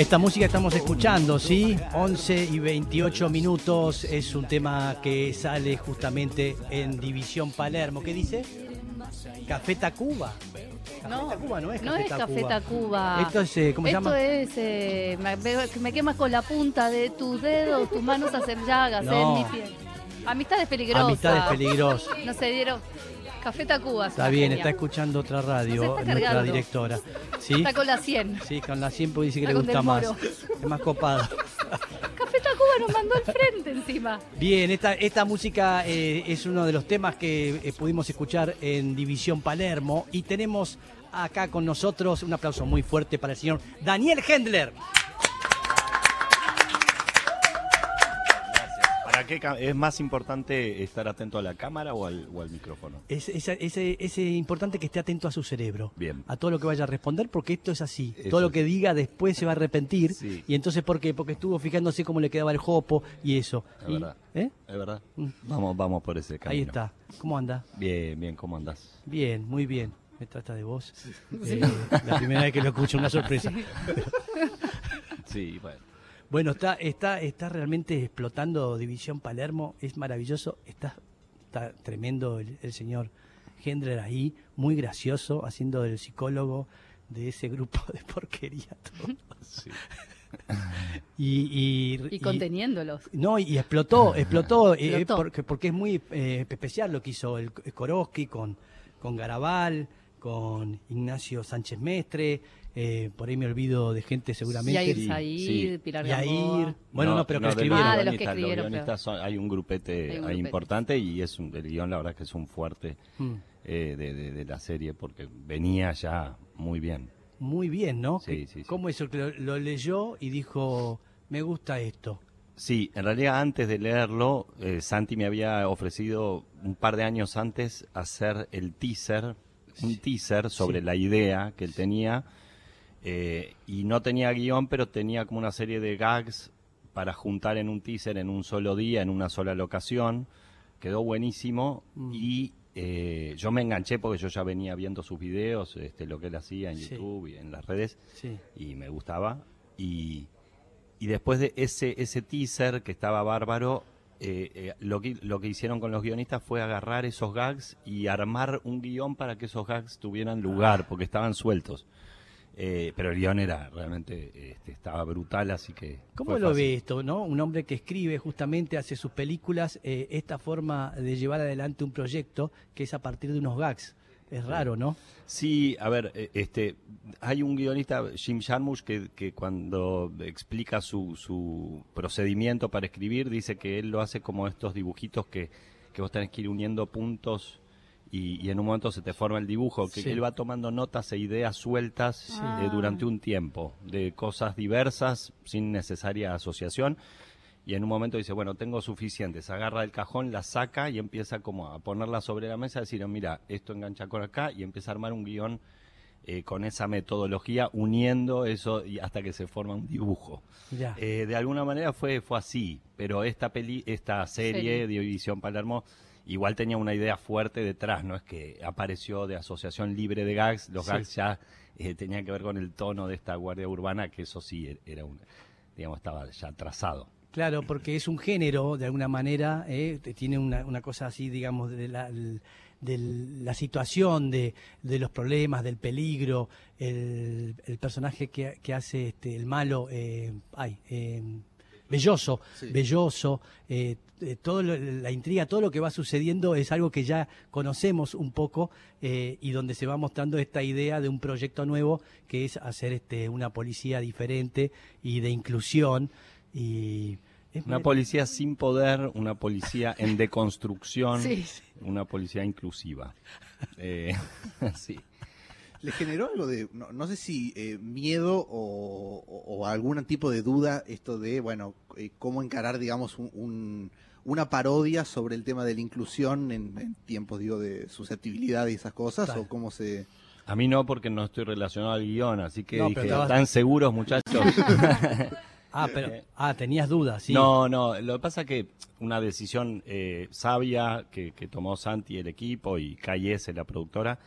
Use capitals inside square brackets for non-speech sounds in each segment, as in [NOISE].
Esta música estamos escuchando, ¿sí? 11 y 28 minutos. Es un tema que sale justamente en División Palermo. ¿Qué dice? Café Tacuba. Café No, Tacuba no es no Café es Café Tacuba. Tacuba. Esto es, eh, ¿cómo se Esto llama? es, eh, me, me- me quemas con la punta de tus dedos, tus manos hacen llagas No. en mi piel. Amistades peligrosas. Amistades peligrosas. No se dieron. Café Tacuba. es Está bien, está escuchando otra radio, está nuestra directora. ¿Sí? Está con la 100. Sí, con la 100 porque dice que Está le gusta más. Es más copada. [LAUGHS] Café Tacuba nos mandó al frente encima. Bien, esta, esta música eh, es uno de los temas que eh, pudimos escuchar en División Palermo y tenemos acá con nosotros un aplauso muy fuerte para el señor Daniel Hendler. ¿Para qué es más importante estar atento a la cámara o al, o al micrófono? Es, es, es- es importante que esté atento a su cerebro, Bien. a todo lo que vaya a responder, porque esto es así. Eso todo lo que diga después se va a arrepentir. Sí. Y entonces, ¿por qué? Porque estuvo fijándose cómo le quedaba el jopo y eso. Es Y- verdad. ¿eh? ¿Es verdad? Mm. Vamos, vamos por ese camino. Ahí está. ¿Cómo anda? Bien, bien, ¿cómo andás? Bien, muy bien. Me trata de vos. Eh, la primera vez que lo escucho, una sorpresa. Sí, [LAUGHS] bueno. Bueno, está, está, está realmente explotando División Palermo, es maravilloso, está, está tremendo el, el señor Hendler ahí, muy gracioso, haciendo del psicólogo de ese grupo de porquería. Sí. Y, y, Y conteniéndolos. no, y explotó, explotó, [LAUGHS] eh, Explotó. porque, porque es muy eh, especial lo que hizo el Koroski con, con Garabal, con Ignacio Sánchez Mestre, eh, por ahí me olvido de gente seguramente. Yair sí, Said, sí. Pilar Yair. Bueno, no, pero que de escribieron. Ah, de los que guionistas, escribieron, guionistas son- hay un grupete, Hay un ahí grupete. importante y es un, el guion la verdad que es un fuerte Mm. eh, de, de- de la serie porque venía ya muy bien. Muy bien, ¿no? Sí, Que- sí, sí. ¿Cómo eso? Que lo, lo leyó y dijo, me gusta esto. Sí, en realidad antes de leerlo, eh, Santi me había ofrecido un par de años antes hacer el teaser, un teaser sobre Sí. la idea que él tenía, eh, y no tenía guion, pero tenía como una serie de gags para juntar en un teaser en un solo día, en una sola locación. Quedó buenísimo Mm. y eh, yo me enganché porque yo ya venía viendo sus videos, este, lo que él hacía en Sí. YouTube y en las redes Sí. y me gustaba. Y, y después de ese, ese teaser que estaba bárbaro, eh, eh, lo, que, lo que hicieron con los guionistas fue agarrar esos gags y armar un guion para que esos gags tuvieran lugar, porque estaban sueltos. Eh, pero el guion era realmente, este, estaba brutal, así que... ¿Cómo fue lo fácil. ve esto, no? Un hombre que escribe justamente, hace sus películas, eh, esta forma de llevar adelante un proyecto que es a partir de unos gags. Es raro, ¿no? Sí, a ver, eh, este, hay un guionista, Jim Jarmusch, que, que cuando explica su, su procedimiento para escribir, dice que él lo hace como estos dibujitos que, que vos tenés que ir uniendo puntos y, y en un momento se te forma el dibujo, que Sí. él va tomando notas e ideas sueltas Sí. eh, durante un tiempo, de cosas diversas, sin necesaria asociación. Y en un momento dice, bueno, tengo suficientes. Agarra el cajón, la saca y empieza como a ponerla sobre la mesa, a decir, mira, esto engancha con acá y empieza a armar un guion eh, con esa metodología, uniendo eso y hasta que se forma un dibujo. Ya. Eh, de alguna manera fue, fue así, pero esta peli, esta serie Serie. de División Palermo igual tenía una idea fuerte detrás, no es que apareció de asociación libre de gags, los Sí. gags ya eh, tenían que ver con el tono de esta guardia urbana, que eso sí er- era un, digamos, estaba ya trazado. Claro, porque es un género, de alguna manera, eh, tiene una, una cosa así, digamos, de la, de la situación, de, de los problemas, del peligro, el, el personaje que, que hace este, el malo, eh, ay, eh, Belloso, Sí. Belloso, eh, eh, todo lo- la intriga, todo lo que va sucediendo es algo que ya conocemos un poco eh, y donde se va mostrando esta idea de un proyecto nuevo que es hacer este, una policía diferente y de inclusión y es Una policía sin poder, una policía en [LAUGHS] deconstrucción, Sí. una policía inclusiva. Eh, [LAUGHS] sí. ¿Le generó algo de, no, no sé si eh, miedo o, o- o algún tipo de duda esto de, bueno, eh, cómo encarar, digamos, un, un- una parodia sobre el tema de la inclusión en, en tiempos, digo, de susceptibilidad y esas cosas? Claro. ¿O cómo se...? A mí no, porque no estoy relacionado al guion, así que No, dije, estabas- ¿están seguros, muchachos? [LAUGHS] Ah, pero ah, tenías dudas, sí. No, no, lo que pasa que una decisión eh, sabia que, que tomó Santi y el equipo y KS, la productora,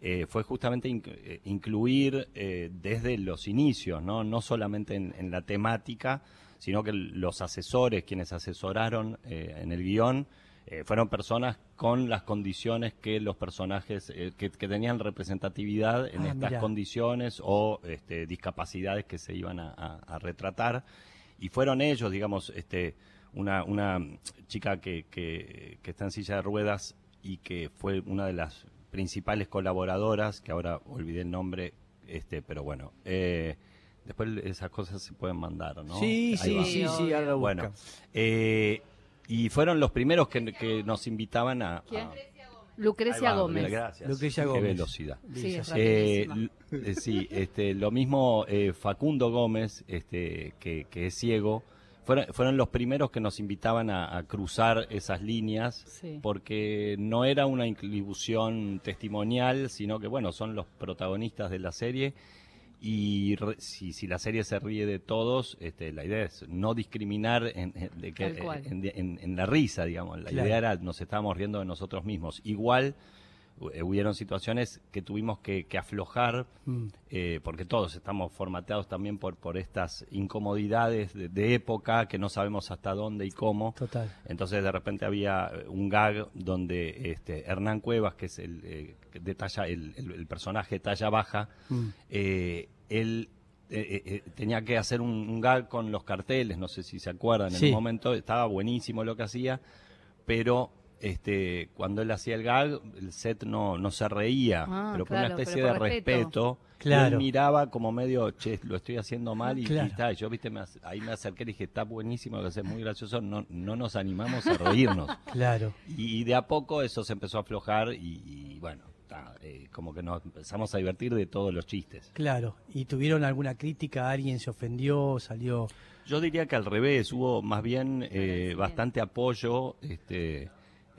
eh, fue justamente eh, incluir eh, desde los inicios, no, no solamente en, en la temática, sino que los asesores, quienes asesoraron eh, en el guion, fueron personas con las condiciones que los personajes, que, que tenían representatividad en Ah, estas condiciones o este, discapacidades que se iban a, a- a retratar. Y fueron ellos, digamos, este, una, una chica que, que, que está en silla de ruedas y que fue una de las principales colaboradoras, que ahora olvidé el nombre, este, pero bueno, eh, después esas cosas se pueden mandar, ¿no? Sí, Ahí sí, va. sí, sí, ahora lo Bueno, eh, y fueron los primeros que, que nos invitaban a... ¿Quién? a- Lucrecia Ahí va, Gómez. Gracias. Lucrecia Qué Gómez. velocidad. Sí, es Eh, eh, sí, este, lo mismo eh, Facundo Gómez, este, que, que es ciego, fueron, fueron los primeros que nos invitaban a, a cruzar esas líneas, Sí. porque no era una inclusión testimonial, sino que, bueno, son los protagonistas de la serie. Y re- si, si la serie se ríe de todos, este, la idea es no discriminar en, en- de que- Tal cual. en- en- en la risa, digamos. La Claro. idea era, nos estábamos riendo de nosotros mismos. Igual, hubieron situaciones que tuvimos que, que aflojar, Mm. eh, porque todos estamos formateados también por, por estas incomodidades de, de época que no sabemos hasta dónde y cómo. Total. Entonces de repente había eh, un gag donde este, Hernán Cuevas, que es el, eh, de talla, el, el- el personaje de talla baja, Mm. eh, él eh, eh, eh, tenía que hacer un, un gag con los carteles, no sé si se acuerdan, en Sí. un momento estaba buenísimo lo que hacía, pero este cuando él hacía el gag, el set no, no se reía, Ah, pero por claro, una especie de respeto. respeto. y Claro. Él miraba como medio, che, lo estoy haciendo mal y, y Claro. está. y yo, viste, me ahí me acerqué y dije, está buenísimo lo que haces, muy gracioso, no, no nos animamos a reírnos. [LAUGHS] Claro. Y de a poco eso se empezó a aflojar y, y bueno, ta, eh, como que nos empezamos a divertir de todos los chistes. Claro. ¿Y tuvieron alguna crítica? ¿Alguien se ofendió? ¿Salió? Yo diría que al revés, hubo más bien eh, bastante apoyo este,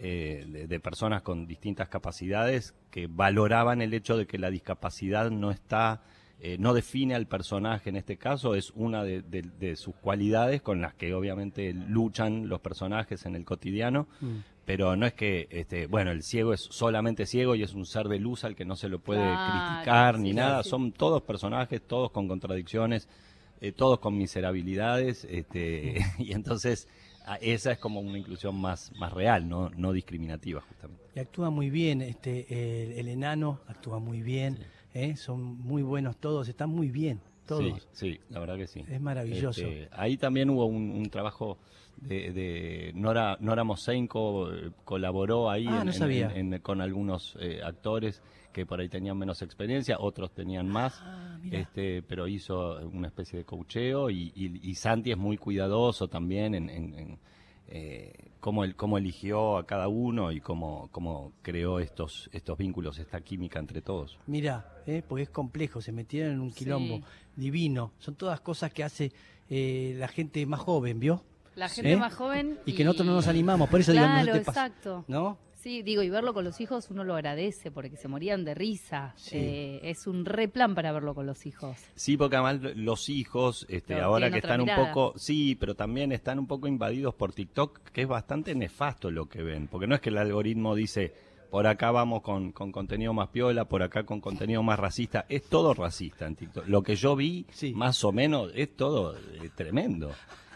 eh, de, de personas con distintas capacidades que valoraban el hecho de que la discapacidad no está, eh, no define al personaje en este caso, es una de, de- de sus cualidades con las que obviamente luchan los personajes en el cotidiano. Mm. Pero no es que, este, bueno, el ciego es solamente ciego y es un ser de luz al que no se lo puede criticar ni sí, nada. sí. Son todos personajes, todos con contradicciones, eh, todos con miserabilidades. Este, [LAUGHS] y entonces esa es como una inclusión más, más real, no, no discriminativa justamente. Y actúa muy bien, este, el, el enano actúa muy bien, ¿eh? son muy buenos todos, están muy bien, todos. Sí, sí, la verdad que sí. Es maravilloso. Este, ahí también hubo un, un trabajo de, de Nora, Nora Mosenko, eh, colaboró ahí Ah, en- no en- en- con algunos eh, actores que por ahí tenían menos experiencia, otros tenían más, Ah, este, pero hizo una especie de coacheo y, y- y Santi es muy cuidadoso también en, en- en, eh, cómo, el- cómo eligió a cada uno y cómo, cómo creó estos, estos vínculos, esta química entre todos. Mira, ¿eh? porque es complejo, se metieron en un Sí. quilombo divino. Son todas cosas que hace eh, la gente más joven, ¿vio? La gente ¿Eh? más joven. Y que nosotros no nos animamos, por eso no Claro, te pasa. exacto. ¿No? Sí, digo, y verlo con los hijos uno lo agradece porque se morían de risa. Sí. Eh, es un re plan para verlo con los hijos. Sí, porque además los hijos, este, Pero ahora que están un poco, sí, pero también están un poco invadidos por TikTok, que es bastante nefasto lo que ven, porque no es que el algoritmo dice, por acá vamos con, con contenido más piola, por acá con contenido más racista, es todo racista en TikTok. Lo que yo vi, Sí. más o menos, es todo eh, tremendo.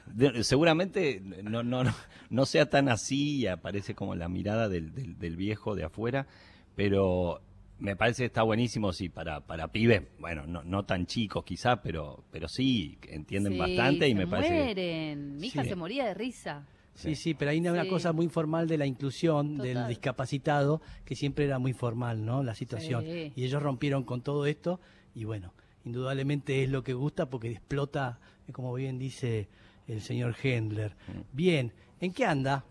De- seguramente no, no, no, no sea tan así y aparece como la mirada del, del, del viejo de afuera, pero me parece que está buenísimo, sí, para, para pibes, bueno, no, no tan chicos quizá, pero, pero sí, entienden Sí, bastante y me parece que- mueren. Mi hija Sí. se moría de risa. Sí, sí, pero hay una, una cosa muy formal de la inclusión del discapacitado, que siempre era muy formal, ¿no? La situación. Sí. Y ellos rompieron con todo esto, y bueno, indudablemente es lo que gusta porque explota, como bien dice el señor Hendler. Mm. Bien, ¿en qué anda?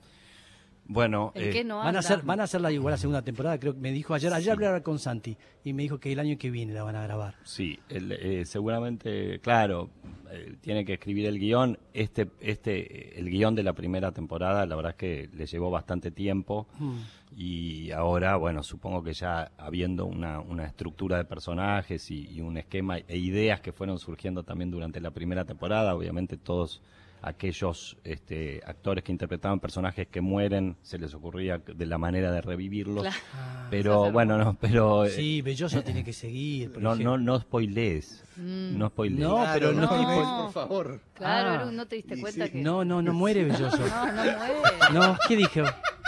Bueno, ¿En eh, qué no Van a hacer, van a hacer la igual la segunda temporada, creo que me dijo ayer, ayer hablé ahora con Santi y me dijo que el año que viene la van a grabar. Sí, el, eh, seguramente, claro, eh, tiene que escribir el guion. Este, este, el guion de la primera temporada, la verdad es que le llevó bastante tiempo Mm. y ahora, bueno, supongo que ya habiendo una, una estructura de personajes y, y un esquema e ideas que fueron surgiendo también durante la primera temporada, obviamente todos aquellos este, actores que interpretaban personajes que mueren, se les ocurría de la manera de revivirlos. Claro. Ah, Pero bueno, no, pero eh, sí, Belloso tiene que seguir. no, ejemplo. no, no spoilees. Mm. No spoilees. No, Claro, pero no no, por favor. Claro, Ah. No te diste cuenta sí. que. No, no, no muere [LAUGHS] Belloso. no, no muere. No, ¿qué dijo?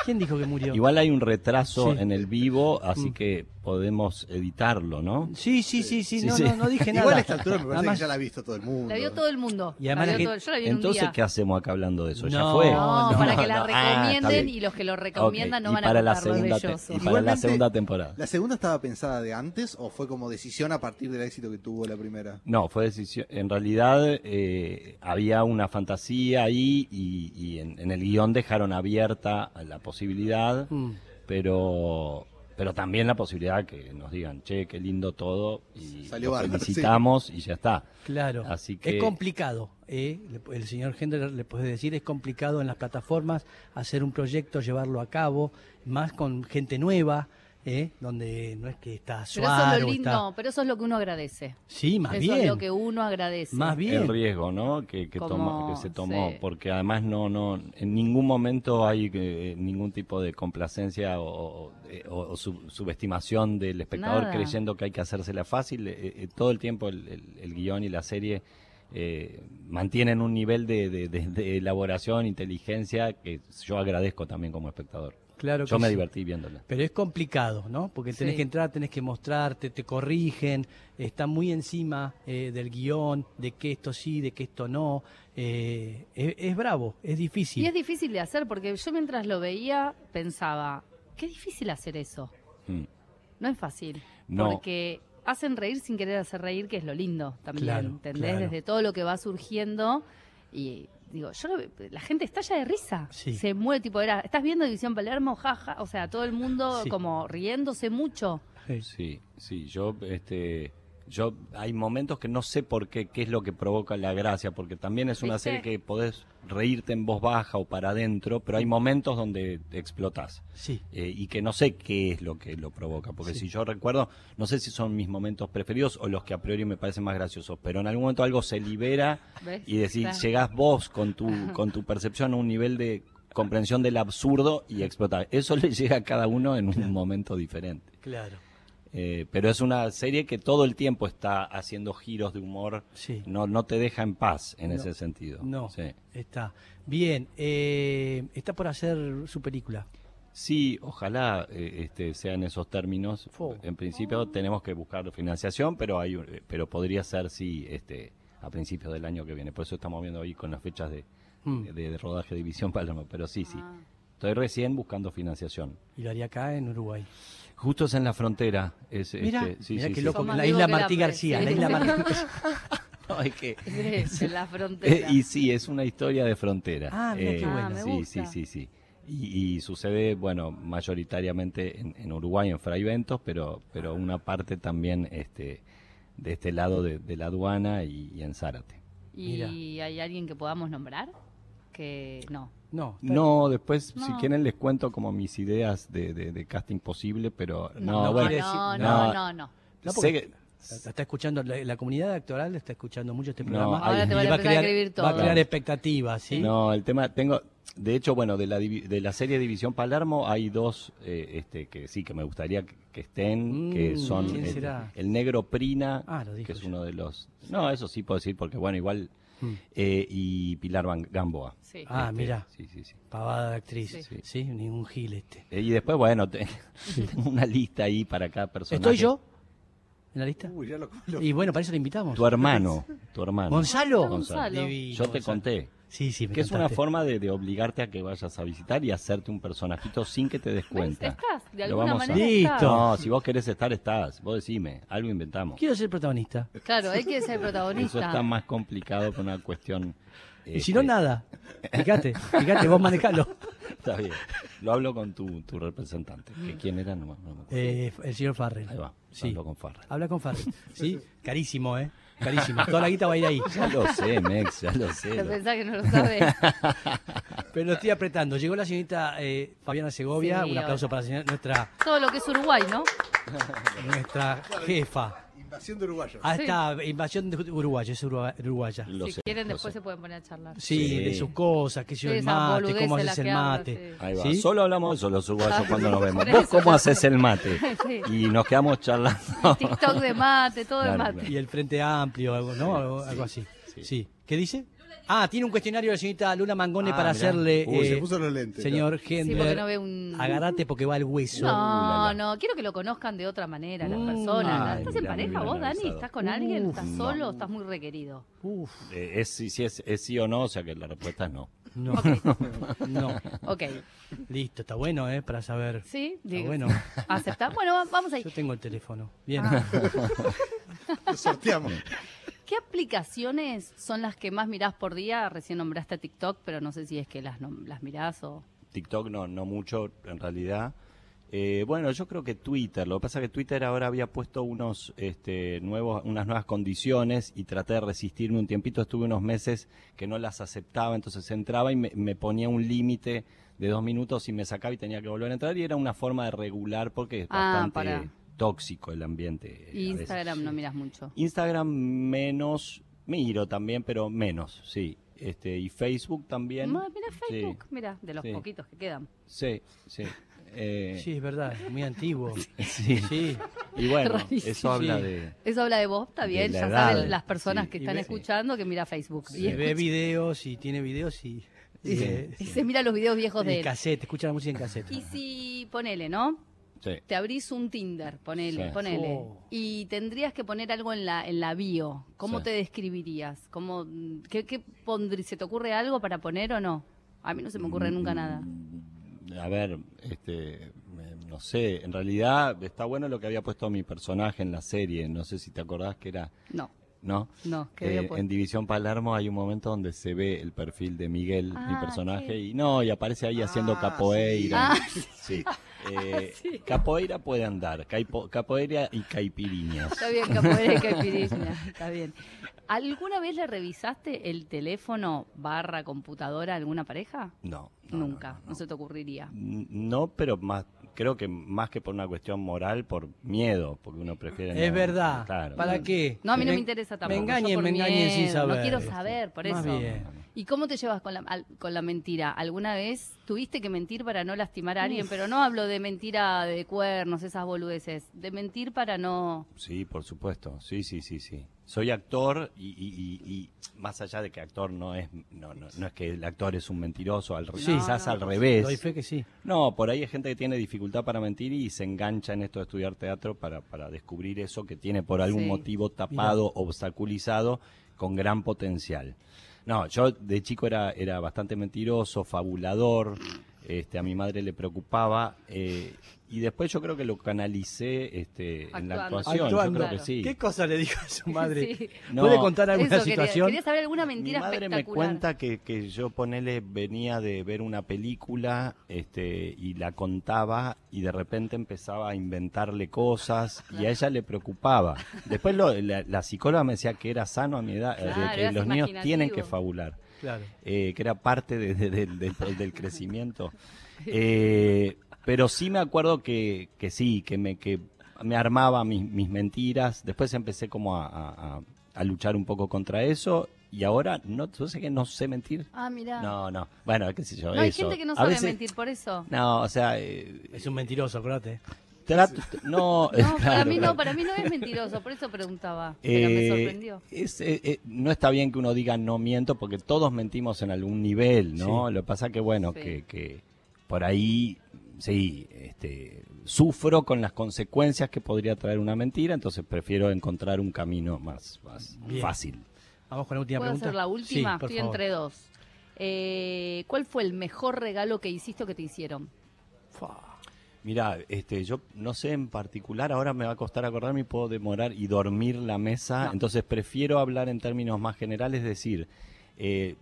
¿Quién dijo que murió? Igual hay un retraso Sí. en el vivo, así Mm. que podemos editarlo, ¿no? Sí, sí, sí, sí, Sí, no, sí. no, no dije nada. Igual a esta altura me parece Nada más- que ya la ha visto todo el mundo. La vio todo el mundo. Y además La la vio gente- todo- Yo la vi en un Entonces, día. ¿qué hacemos acá hablando de eso? ¿Ya No, fue? No, No, para que la no. Ah, recomienden y los que lo recomiendan no y van a para la segunda. Y para la Igualmente, segunda temporada. ¿La segunda estaba pensada de antes o fue como decisión a partir del éxito que tuvo la primera? No, fue decisión. En realidad eh, había una fantasía ahí y, y en, en el guion dejaron abierta la posibilidad, Mm. pero pero también la posibilidad que nos digan, che, qué lindo todo y Salió lo felicitamos y ya está. Claro. Así que Es complicado. ¿eh? Le- El señor Hendler le puede decir, es complicado en las plataformas hacer un proyecto, llevarlo a cabo, más con gente nueva, ¿eh? donde no es que está Pero eso es suave. lo lindo, está... pero eso es lo que uno agradece. Sí, más eso bien. es lo que uno agradece. Más bien. el riesgo, ¿no? Que, que, Como- toma- que se tomó, sí. porque además no, no, en ningún momento hay eh, ningún tipo de complacencia o, o- o- o sub- subestimación del espectador Nada. creyendo que hay que hacérsela fácil. Eh, eh, todo el tiempo el, el- el guion y la serie eh, mantienen un nivel de, de- de- de elaboración, inteligencia que yo agradezco también como espectador. Claro Yo que me sí. divertí viéndola. Pero es complicado, ¿no? Porque tenés Sí. que entrar, tenés que mostrarte, te corrigen, están muy encima eh, del guion, de que esto sí, de que esto no. Eh, es, es bravo, es difícil. Y es difícil de hacer porque yo mientras lo veía pensaba, qué difícil hacer eso. Mm. No es fácil. No. Porque hacen reír sin querer hacer reír, que es lo lindo también. Claro, ¿Entendés? claro. Desde todo lo que va surgiendo. Y digo, yo lo ve- la gente estalla de risa. Sí. Se mueve, tipo, era, ¿estás viendo División Palermo? Jaja. O sea, todo el mundo Sí. como riéndose mucho. Sí. Sí, sí, yo, este, yo, hay momentos que no sé por qué, qué es lo que provoca la gracia, porque también es una ¿Viste? serie que podés reírte en voz baja o para adentro, pero hay momentos donde explotás. Sí. eh, y que no sé qué es lo que lo provoca, porque Sí. si yo recuerdo, no sé si son mis momentos preferidos o los que a priori me parecen más graciosos, pero en algún momento algo se libera ¿Ves? y decir, Claro. llegás vos con tu, [LAUGHS] con tu percepción a un nivel de comprensión del absurdo y explota. Eso le llega a cada uno en un momento diferente. Claro. Eh, pero es una serie que todo el tiempo está haciendo giros de humor. Sí. No, no te deja en paz en No, ese sentido. No, Sí. está. Bien, eh, está por hacer su película. Sí, ojalá eh, este, sean esos términos. Fo. En principio tenemos que buscar financiación, pero hay, un- eh, pero podría ser sí, este, a principios del año que viene. Por eso estamos viendo ahí con las fechas de, Mm. de, de rodaje de División Palermo. Pero sí, sí. Ah. Estoy recién buscando financiación. Y lo haría acá en Uruguay. Justo es en la frontera. Es, Mira, este, sí, mira sí, qué sí. loco. La isla la Martí García, la isla Martí [LAUGHS] No, es que- en la Eh, [LAUGHS] frontera. y sí, es una historia de frontera. Ah, mira qué Eh, bueno. Ah, me sí, gusta. sí, sí, sí. Y, y sucede, bueno, mayoritariamente en, en Uruguay, en Fraiventos, pero, pero una parte también este, de este lado de, de la aduana y, y en Zárate. Mira. ¿Y hay alguien que podamos nombrar? Que no. No, No, después, si quieren, les cuento como mis ideas de, de- de casting posible, pero no, No, no bueno, no, decir- no, no. no, no. No, sé porque que- Está está escuchando, la, la comunidad actoral está escuchando mucho este No, programa. Ahora te van a va a crear, escribir va a todo. crear expectativas, ¿sí? No, el tema, tengo, de hecho, bueno, de la, de la serie División Palermo hay dos eh, este, que sí, que me gustaría que, que estén, que Mm, son ¿quién el, será? el Negro Prina, Ah, que es uno de los... No, eso sí puedo decir, porque bueno, igual... Mm. eh, y Pilar Van- Gamboa. Sí. Ah, Este, mira, Sí, sí, sí. pavada de actriz. Sí. Sí, ningún gil este. Eh, y después, bueno, te- [LAUGHS] tengo una lista ahí para cada personaje. ¿Estoy yo en la lista? Uy, ya lo, lo- Y bueno, para eso lo invitamos. Tu hermano, tu hermano. ¿Gonzalo? Gonzalo. Yo te Gonzalo. conté. Sí, sí, me Que es una forma de, de obligarte a que vayas a visitar y hacerte un personajito sin que te des cuenta. Estás, de alguna vamos a- manera Listo. No, si vos querés estar, estás. Vos decime, algo inventamos. Quiero ser protagonista. Claro, hay que ser Eso protagonista. está más complicado que una cuestión... Y si no, este, nada. Fíjate, fíjate, vos manejalo. [LAUGHS] Está bien. Lo hablo con tu, tu representante. que ¿Quién era? No, no me acuerdo. Eh, el señor Farrell. Ahí va. Sí. Hablo con Farrell. Habla con Farrell. ¿Sí? Carísimo, ¿eh? Carísimo. Toda la guita va a ir ahí. Ya lo sé, Mex, ya lo sé. ¿Te lo- pensás que no lo sabe? [LAUGHS] Pero lo estoy apretando. Llegó la señorita eh, Fabiana Segovia. Sí, Un aplauso hola. para la señora- nuestra, Todo lo que es Uruguay, ¿no? nuestra jefa. Invasión de uruguayos. Ah, Sí. está, invasión de uruguaya, es urugua- uruguaya. Lo si sé, quieren, lo después sé. se pueden poner a charlar. Sí, Sí. de sus cosas, qué sé yo, Sí, el esas mate, boludeces cómo las haces el que mate. sí. Ahí va. ¿Sí? Solo hablamos de eso los uruguayos cuando nos vemos. Por [LAUGHS] ¿Vos eso, cómo ya haces el mate? [LAUGHS] Sí. Y nos quedamos charlando. [LAUGHS] TikTok de mate, todo de Claro, mate. claro. Y el Frente Amplio, algo, ¿no? Algo, algo así. sí. Sí. ¿Qué dice? Ah, tiene un cuestionario de la señorita Luna Mangone Ah, para mirá. hacerle. Uy, se eh, puso los lentes. señor Sí, porque Hendler, no ve un... agárrate porque va al hueso. Uh, No, la. no, quiero que lo conozcan de otra manera las Mm. personas. Ay, ¿Estás en pareja vos, Dani? ¿Estás con alguien? ¿Estás no. solo o estás muy requerido? Uf, Eh, es, si, si es, es sí o no, o sea que la respuesta es no. no, Ok. [LAUGHS] no. Ok. Listo, está bueno, ¿eh? Para saber. ¿Sí? Está Digo, bueno. ¿Aceptás? Bueno, va- vamos ahí. Yo tengo el teléfono. Bien. Ah. [LAUGHS] Lo sorteamos. ¿Qué aplicaciones son las que más mirás por día? Recién nombraste TikTok, pero no sé si es que las, nom- las mirás o... TikTok no, no mucho en realidad. Eh, bueno, yo creo que Twitter. Lo que pasa es que Twitter ahora había puesto unos este, nuevos, unas nuevas condiciones y traté de resistirme un tiempito. Estuve unos meses que no las aceptaba, entonces entraba y me, me ponía un límite de dos minutos y me sacaba y tenía que volver a entrar y era una forma de regular porque es Ah, bastante para. Tóxico el ambiente. Y veces. Instagram no miras mucho. Instagram menos, miro también, pero menos, sí. Este, y Facebook también. No, mira Sí. Facebook, mira, de los Sí. poquitos que quedan. Sí, sí. Eh, Sí, es verdad, es muy antiguo. [LAUGHS] sí. Sí. Y bueno, Rarísimo. eso habla Sí. de... Eso habla de vos, está bien, ya edad, saben las personas sí. que están ve- escuchando que mira Facebook. Y, Se ve videos y tiene videos y. y se- eh, y se mira los videos viejos de él. cassette, escucha la música en cassette. Y si, ponele, ¿no? Sí. Te abrís un Tinder, ponele, Sí. ponele. Oh. Y tendrías que poner algo en la, en la bio. ¿Cómo Sí. te describirías? ¿Cómo, qué, qué pondrí- ¿Se te ocurre algo para poner o no? A mí no se me ocurre nunca nada. Mm, A ver, este, no sé, en realidad está bueno lo que había puesto mi personaje en la serie, no sé si te acordás que era, No, ¿no? no, que Eh, en División Palermo hay un momento donde se ve el perfil de Miguel, mi Ah, personaje, y no, y aparece ahí haciendo Ah, capoeira. Ah, Sí. Eh, [LAUGHS] Capoeira puede andar, caipo- capoeira y caipiriñas. Está bien, capoeira y caipirinha, está bien. ¿Alguna vez le revisaste el teléfono barra computadora a alguna pareja? No. Nunca, no, no, no. se te ocurriría. No, pero más, creo que más que por una cuestión moral, por miedo, porque uno prefiere. Es no- verdad. Claro. ¿Para qué? No, a mí no Me- me interesa tampoco. Me engañen, me engañen sin saber. No quiero saber, por Más eso. bien. ¿Y cómo te llevas con la, con la mentira? ¿Alguna vez tuviste que mentir para no lastimar a alguien? Pero no hablo de mentira de cuernos, esas boludeces. De mentir para no... Sí, por supuesto. Sí, sí, sí, sí. Soy actor y, y- y- y más allá de que actor no es, no, no, no es que el actor es un mentiroso, al, Sí. quizás No, al revés. Doy fe que sí. No, por ahí hay gente que tiene dificultad para mentir y se engancha en esto de estudiar teatro para, para descubrir eso que tiene por algún Sí. motivo tapado, obstaculizado, con gran potencial. No, yo de chico era, era bastante mentiroso, fabulador, este, a mi madre le preocupaba eh, y después yo creo que lo canalicé este, en la actuación, Actuando. yo creo Claro. que sí. ¿Qué cosa le dijo a su madre? [LAUGHS] Sí. No, ¿Puede contar alguna Eso situación? Quería, saber alguna Mi mentira madre me espectacular. cuenta que, que yo ponele venía de ver una película este, y la contaba y de repente empezaba a inventarle cosas y a ella le preocupaba. Después lo- la, la psicóloga me decía que era sano a mi edad, eh, de que los niños tienen que fabular, Claro. eh, que era parte de- de- del- del, del crecimiento. [LAUGHS] Eh, pero sí me acuerdo que, que sí, que me, que me armaba mis, mis mentiras. Después empecé como a, a- a- a luchar un poco contra eso. Y ahora, no, yo sé que no sé mentir. Ah, mira. No, no. Bueno, qué sé yo. No, hay gente que no A sabe veces- mentir por eso. No, o sea, eh, Es un mentiroso, acordate. Trato. No, No, [LAUGHS] para claro, mí no, para mí no es mentiroso, por eso preguntaba. Pero me Eh, sorprendió. es, eh, eh, no está bien que uno diga no miento porque todos mentimos en algún nivel, ¿no? Sí. Lo que pasa que, bueno, Sí. que, que por ahí, sí, este, sufro con las consecuencias que podría traer una mentira, entonces prefiero encontrar un camino más, fácil. Vamos con la última ¿Puedo pregunta. hacer la última? Sí, por Estoy favor. entre dos. Eh, ¿Cuál fue el mejor regalo que hiciste o que te hicieron? Fua. Mira, este, yo no sé en particular, ahora me va a costar acordarme y puedo demorar y dormir la mesa, No. entonces prefiero hablar en términos más generales, es decir, eh,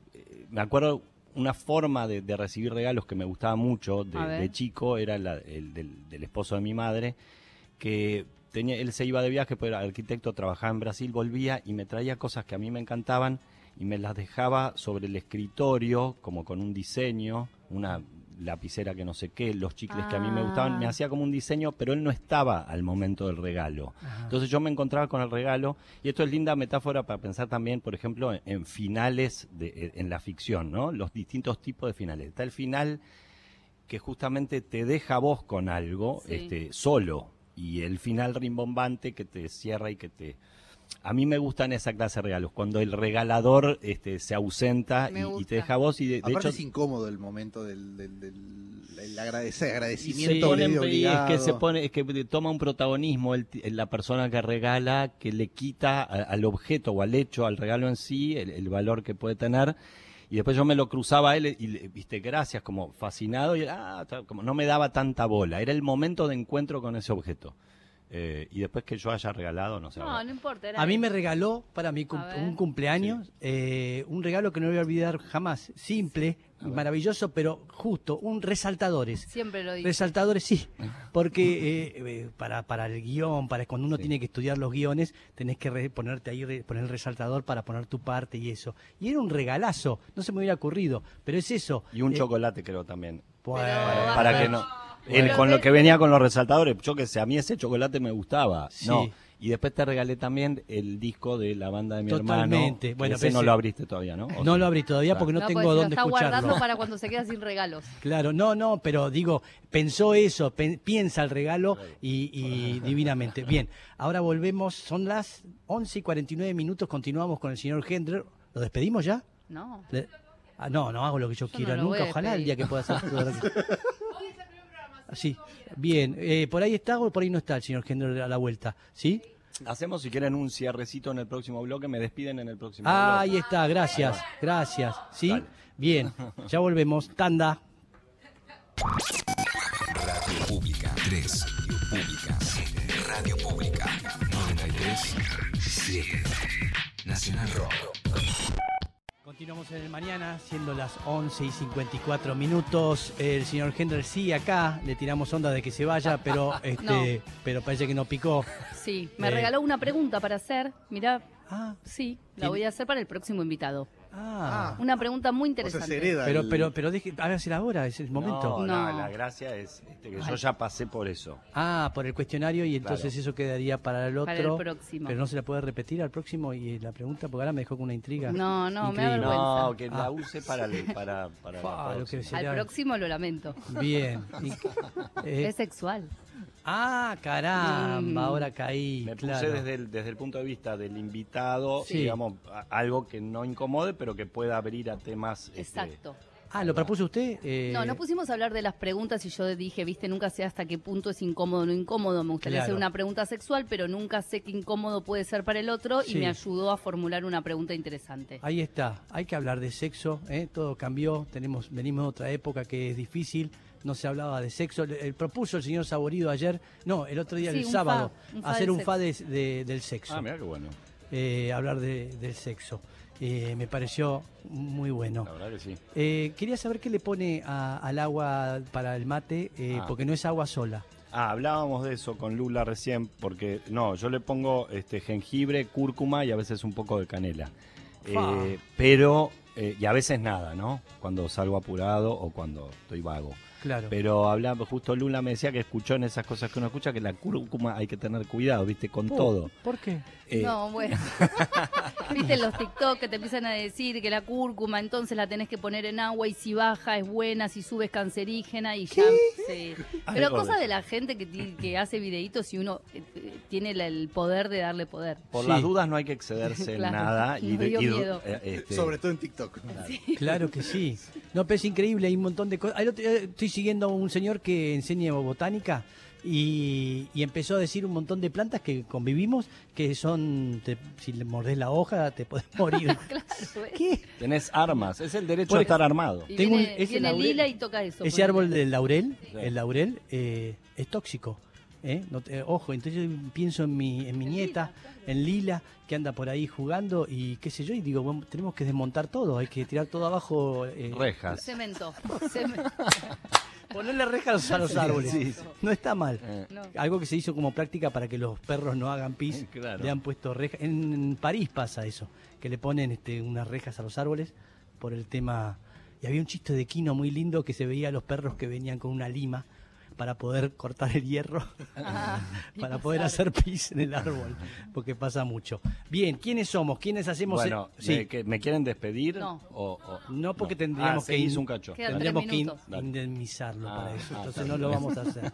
me acuerdo una forma de, de recibir regalos que me gustaba mucho de, de chico, era la- el del, del esposo de mi madre, que tenía, él se iba de viaje, pues era arquitecto, trabajaba en Brasil, volvía y me traía cosas que a mí me encantaban y me las dejaba sobre el escritorio, como con un diseño, una lapicera que no sé qué, los chicles que a mí me gustaban, Ah. me hacía como un diseño, pero él no estaba al momento del regalo. Entonces yo me encontraba con el regalo, y esto es linda metáfora para pensar también, por ejemplo, en, en finales de, en la ficción, ¿no? Los distintos tipos de finales. Está el final que justamente te deja a vos con algo, Sí. este, solo, y el final rimbombante que te cierra y que te... A mí me gustan esa clase de regalos, cuando el regalador este, se ausenta y, y te deja a vos y de, de Aparte hecho... es incómodo el momento del, del, del- el agradecer, y se agradecimiento y es que se pone, es que toma un protagonismo el la persona que regala que le quita a- al objeto o al hecho, al regalo en sí, el, el valor que puede tener. Y después yo me lo cruzaba a él y, le- viste, gracias, como fascinado, y ah, como no me daba tanta bola. Era el momento de encuentro con ese objeto. Eh, y después que yo haya regalado, no sé. No, no importa. era A mí me regaló para mi cum- A ver. un cumpleaños eh, un regalo que no voy a olvidar jamás. Simple, maravilloso, pero justo, un resaltadores. Siempre lo digo. Resaltadores, sí, [LAUGHS] porque eh, para, para el guion, para cuando uno Sí. tiene que estudiar los guiones, tenés que re- ponerte ahí, re- poner el resaltador para poner tu parte y eso. Y era un regalazo, no se me hubiera ocurrido, pero es eso. Y un Eh, chocolate creo también. Para que no... El- con lo que venía con los resaltadores, yo que sé, a mí ese chocolate me gustaba. Sí. No. Y después te regalé también el disco de la banda de mi Totalmente. hermano. Bueno, ese pero no lo abriste todavía, ¿no? ¿O No sí? lo abrí todavía porque no, No, tengo lo dónde está escucharlo. guardando para cuando se queda sin regalos. Claro, no, no, pero digo, pensó eso, pen- piensa el regalo y, y [LAUGHS] divinamente. Bien, ahora volvemos, son las 11 y 49 minutos, continuamos con el señor Hendler. ¿Lo despedimos ya? No. Le- Ah, no, no hago lo que yo, Yo no lo nunca, ojalá el día que pueda hacer [LAUGHS] Sí, bien, eh, ¿por ahí está o por ahí no está el señor Hendler a la vuelta? ¿Sí? Hacemos, si quieren, un cierrecito en el próximo bloque. Me despiden en el próximo Ah, bloque. ahí está, gracias, gracias. ¿Sí? Dale. Bien, ya volvemos. Tanda. Radio Pública 3. Pública. Radio Pública 93 7. Nacional Rock. Continuamos en el mañana, siendo las 11 y 54 minutos. El señor Hendler sí acá, le tiramos onda de que se vaya, pero [LAUGHS] este, pero parece que no picó. Sí, me Eh. regaló una pregunta para hacer. Mirá, Ah, sí, la ¿Quién? voy a hacer para el próximo invitado. Ah. Una pregunta muy O sea, interesante. se hereda Pero, el- pero, pero deje, hágasela ahora, es el momento. No, no, No. la gracia es este, que yo ya pasé por eso. Ah, por el cuestionario y entonces Claro. eso quedaría para el otro. Para el próximo. Pero no se la puede repetir al próximo y la pregunta, porque ahora me dejó con una intriga. No, no, me da Increíble. vergüenza. No, que la Ah. use para, el- para, para la [LAUGHS] Fa, lo que próxima. sería- Al próximo lo lamento. Bien. Y- eh, [LAUGHS] Es sexual. Ah, caramba, Mm. ahora caí. Me puse claro. desde el, desde el punto de vista del invitado, Sí. digamos, algo que no incomode, pero que pueda abrir a temas. este, Exacto. Ah, ¿lo propuso usted? Eh, No, nos pusimos a hablar de las preguntas y yo dije, viste, nunca sé hasta qué punto es incómodo o no incómodo. Me gustaría Claro. hacer una pregunta sexual, pero nunca sé qué incómodo puede ser para el otro Sí. y me ayudó a formular una pregunta interesante. Ahí está, hay que hablar de sexo, ¿eh? todo cambió, tenemos, venimos de otra época que es difícil, no se hablaba de sexo, Le- el propuso el señor Saborido ayer, no, el otro día, Sí, el sábado, fa, un fa hacer un sexo. fa de- de- del sexo, Ah, mira qué bueno. eh, hablar de- del sexo. Eh, me pareció muy bueno. La verdad que sí. Eh, quería saber qué le pone a- al agua para el mate, eh, Ah. porque no es agua sola. Ah, hablábamos de eso con Lula recién, porque no, yo le pongo este jengibre, cúrcuma y a veces un poco de canela. Eh, pero, eh, y a veces nada, ¿no? Cuando salgo apurado o cuando estoy vago. Claro. Pero hablaba, justo Lula me decía que escuchó en esas cosas que uno escucha que la cúrcuma hay que tener cuidado, ¿viste? Con ¿Por- todo. ¿Por qué? Eh, No, bueno. [LAUGHS] Viste los TikTok que te empiezan a decir que la cúrcuma entonces la tenés que poner en agua y si baja es buena, si sube es cancerígena y ya. sí. Pero Algo cosa de la gente que, que hace videitos y uno eh, tiene la- el poder de darle poder. Por Sí. las dudas no hay que excederse [LAUGHS] Claro, en nada. [LAUGHS] Y, y- miedo. eh, este, Sobre todo en TikTok. Claro que sí. No, pero es increíble, hay un montón de cosas. Estoy siguiendo a un señor que enseña botánica y, y empezó a decir un montón de plantas que convivimos que son, te- si le mordés la hoja te podés [LAUGHS] morir. Claro, ¿eh? ¿Qué? Tenés armas, es el derecho Por a estar armado. Y Tengo un- viene, ese viene laurel- Lila y toca eso. Ese árbol del laurel, Sí. el laurel, eh, es tóxico. ¿Eh? No te- ojo, entonces yo pienso en mi, en mi nieta, en Lila, que anda por ahí jugando y qué sé yo, y digo, bueno, tenemos que desmontar todo, hay que tirar todo abajo. eh, Rejas. Cemento. [LAUGHS] Cem- Ponerle rejas a los árboles. Sí, sí. No está mal. Eh, no. Algo que se hizo como práctica para que los perros no hagan pis. Claro. Le han puesto rejas. En París pasa eso, que le ponen este, unas rejas a los árboles por el tema. Y había un chiste de Quino muy lindo que se veía a los perros que venían con una lima para poder cortar el hierro, [LAUGHS] Ah, [LAUGHS] para poder pasar. hacer pis en el árbol, porque pasa mucho. Bien, ¿quiénes somos? ¿Quiénes hacemos? Bueno, el- sí. ¿me, que- ¿me quieren despedir? No. O, o- No, porque tendríamos Ah, que in- un cacho. Tendríamos que indemnizarlo Ah, para eso, ah, entonces está no lo vamos a [LAUGHS] hacer.